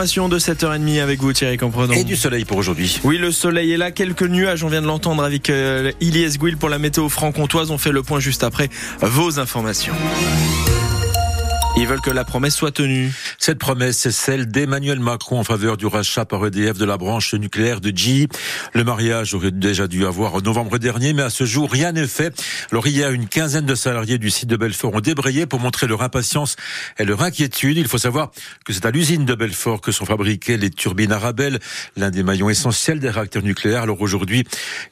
de 7h30 avec vous Thierry Comprenant. Et du soleil pour aujourd'hui. Oui, le soleil est là, quelques nuages, on vient de l'entendre avec euh, Iliès Gouil pour la météo franc-comtoise. On fait le point juste après vos informations. Ils veulent que la promesse soit tenue. Cette promesse, c'est celle d'Emmanuel Macron en faveur du rachat par EDF de la branche nucléaire de GE. Le mariage aurait déjà dû avoir en novembre dernier, mais à ce jour, rien n'est fait. Alors hier, une quinzaine de salariés du site de Belfort ont débrayé pour montrer leur impatience et leur inquiétude. Il faut savoir que c'est à l'usine de Belfort que sont fabriquées les turbines Arabelle, l'un des maillons essentiels des réacteurs nucléaires. Alors aujourd'hui,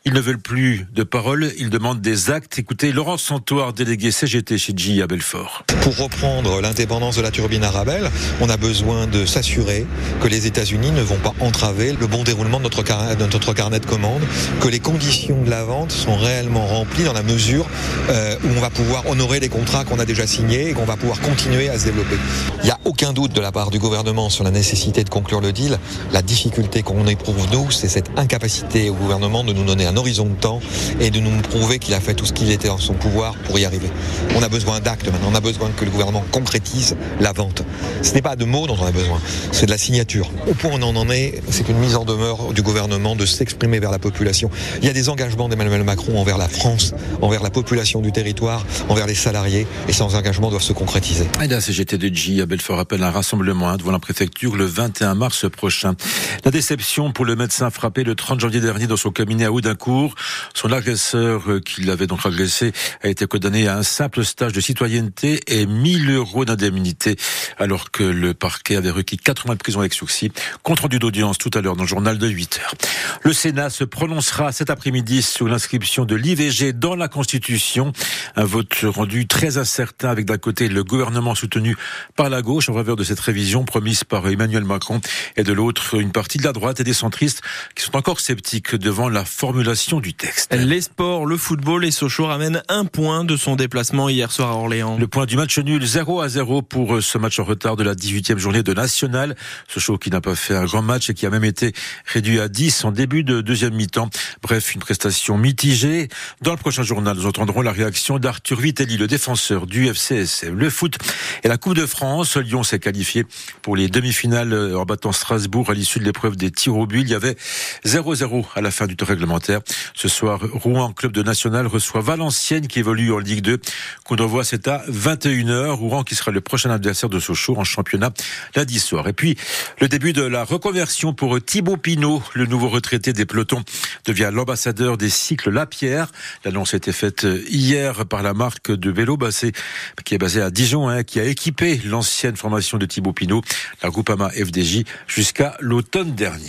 ils ne veulent plus de paroles, ils demandent des actes. Écoutez, Laurence Santoire, délégué CGT chez GE à Belfort. Pour reprendre l'indépendance de la turbine Arabelle, on a besoin de s'assurer que les États-Unis ne vont pas entraver le bon déroulement de notre, car... de notre carnet de commandes, que les conditions de la vente sont réellement remplies dans la mesure euh, où on va pouvoir honorer les contrats qu'on a déjà signés et qu'on va pouvoir continuer à se développer. Il n'y a aucun doute de la part du gouvernement sur la nécessité de conclure le deal. La difficulté qu'on éprouve, nous, c'est cette incapacité au gouvernement de nous donner un horizon de temps et de nous prouver qu'il a fait tout ce qu'il était en son pouvoir pour y arriver. On a besoin d'actes maintenant, on a besoin que le gouvernement concrétise la vente. Ce n'est pas de mots dont on a besoin, c'est de la signature. Au point où on en est, c'est une mise en demeure du gouvernement de s'exprimer vers la population. Il y a des engagements d'Emmanuel Macron envers la France, envers la population du territoire, envers les salariés, et ces engagements doivent se concrétiser. Et la CGT de G à Belfort appelle un rassemblement devant la préfecture le 21 mars prochain. La déception pour le médecin frappé le 30 janvier dernier dans son cabinet à Audincourt. Son agresseur, qui l'avait donc agressé, a été condamné à un simple stage de citoyenneté et 1000 euros d'indemnité, alors que le parquet avait requis 4 mois de prison avec sursis. Compte rendu d'audience tout à l'heure dans le journal de 8 heures. Le Sénat se prononcera cet après-midi sur l'inscription de l'IVG dans la Constitution. Un vote rendu très incertain avec d'un côté le gouvernement soutenu par la gauche en faveur de cette révision promise par Emmanuel Macron et de l'autre une partie de la droite et des centristes qui sont encore sceptiques devant la formulation du texte. Les sports, le football et Sochaux ramènent un point de son déplacement hier soir à Orléans. Le point du match nul 0 à 0 pour euh, ce match en retard de la 18e journée de National. Ce show qui n'a pas fait un grand match et qui a même été réduit à 10 en début de deuxième mi-temps. Bref, une prestation mitigée. Dans le prochain journal, nous entendrons la réaction d'Arthur Vitelli, le défenseur du FCSM. Le foot et la Coupe de France. Lyon s'est qualifié pour les demi-finales en battant Strasbourg à l'issue de l'épreuve des tirs au but. Il y avait 0-0 à la fin du temps réglementaire. Ce soir, Rouen, club de National, reçoit Valenciennes qui évolue en Ligue 2. Qu'on revoit, c'est à 21h. Rouen qui sera le prochain adversaire de Sochaux en championnat lundi soir. Et puis, le début de la reconversion pour Thibaut Pinot, le nouveau retraité des pelotons, devient l'ambassadeur des cycles Lapierre. L'annonce a été faite hier par la marque de vélo qui est basée à Dijon, hein, qui a équipé l'ancienne formation de Thibaut Pinot, la Groupama FDJ, jusqu'à l'automne dernier.